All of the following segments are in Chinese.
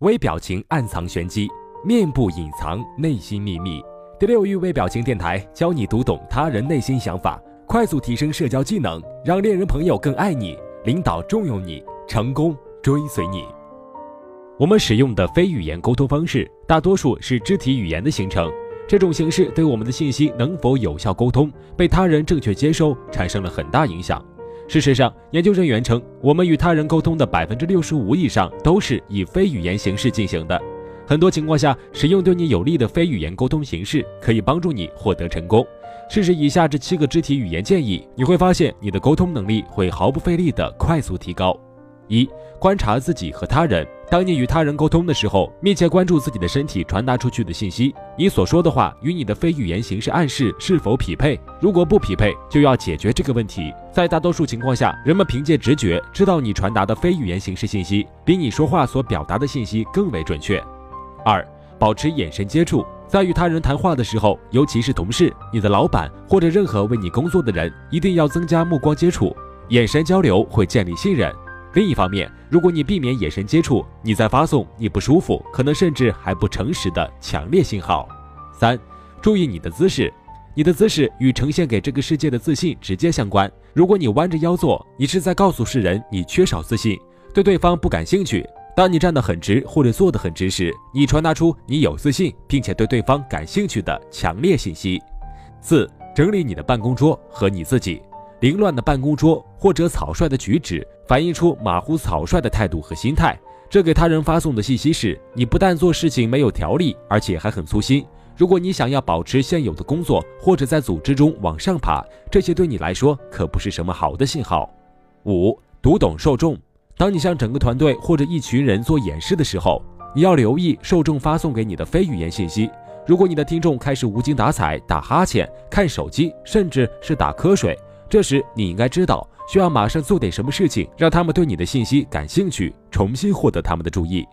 微表情暗藏玄机，面部隐藏内心秘密。第六域微表情电台教你读懂他人内心想法，快速提升社交技能，让恋人朋友更爱你，领导重用你，成功追随你。我们使用的非语言沟通方式，大多数是肢体语言的形成。这种形式对我们的信息能否有效沟通、被他人正确接收产生了很大影响。事实上，研究人员称，我们与他人沟通的百分之六十五以上都是以非语言形式进行的。很多情况下，使用对你有利的非语言沟通形式可以帮助你获得成功。试试以下这七个肢体语言建议，你会发现你的沟通能力会毫不费力地快速提高。一、观察自己和他人。当你与他人沟通的时候，密切关注自己的身体传达出去的信息，你所说的话与你的非语言形式暗示是否匹配？如果不匹配，就要解决这个问题。在大多数情况下，人们凭借直觉知道你传达的非语言形式信息比你说话所表达的信息更为准确。二、保持眼神接触，在与他人谈话的时候，尤其是同事、你的老板或者任何为你工作的人，一定要增加目光接触，眼神交流会建立信任。另一方面，如果你避免眼神接触，你在发送你不舒服，可能甚至还不诚实的强烈信号。三，注意你的姿势，你的姿势与呈现给这个世界的自信直接相关。如果你弯着腰坐，你是在告诉世人你缺少自信，对对方不感兴趣。当你站得很直或者坐得很直时，你传达出你有自信，并且对对方感兴趣的强烈信息。四，整理你的办公桌和你自己。凌乱的办公桌或者草率的举止，反映出马虎草率的态度和心态。这给他人发送的信息是：你不但做事情没有条理，而且还很粗心。如果你想要保持现有的工作，或者在组织中往上爬，这些对你来说可不是什么好的信号。五、读懂受众。当你向整个团队或者一群人做演示的时候，你要留意受众发送给你的非语言信息。如果你的听众开始无精打采、打哈欠、看手机，甚至是打瞌睡，这时，你应该知道需要马上做点什么事情，让他们对你的信息感兴趣，重新获得他们的注意。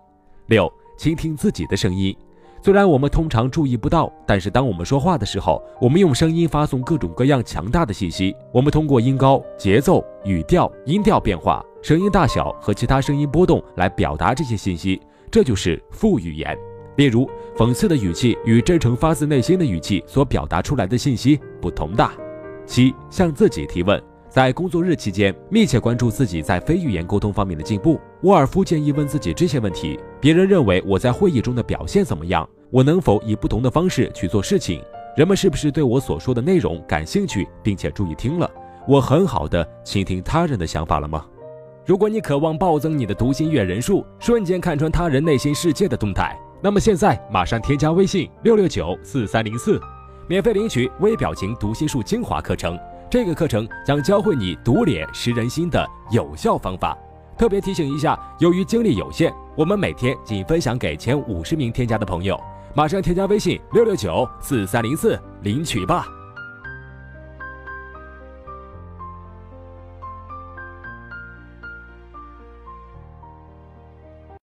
六，倾听自己的声音。虽然我们通常注意不到，但是当我们说话的时候，我们用声音发送各种各样强大的信息。我们通过音高、节奏、语调、音调变化、声音大小和其他声音波动来表达这些信息，这就是副语言。例如，讽刺的语气与真诚发自内心的语气所表达出来的信息不同的。七，向自己提问，在工作日期间密切关注自己在非语言沟通方面的进步。沃尔夫建议问自己这些问题：别人认为我在会议中的表现怎么样？我能否以不同的方式去做事情？人们是不是对我所说的内容感兴趣，并且注意听了？我很好的倾听他人的想法了吗？如果你渴望暴增你的读心阅人数，瞬间看穿他人内心世界的动态，那么现在马上添加微信六六九四三零四。免费领取微表情读心术精华课程，这个课程将教会你读脸识人心的有效方法。特别提醒一下，由于精力有限，我们每天仅分享给前五十名添加的朋友。马上添加微信六六九四三零四领取吧。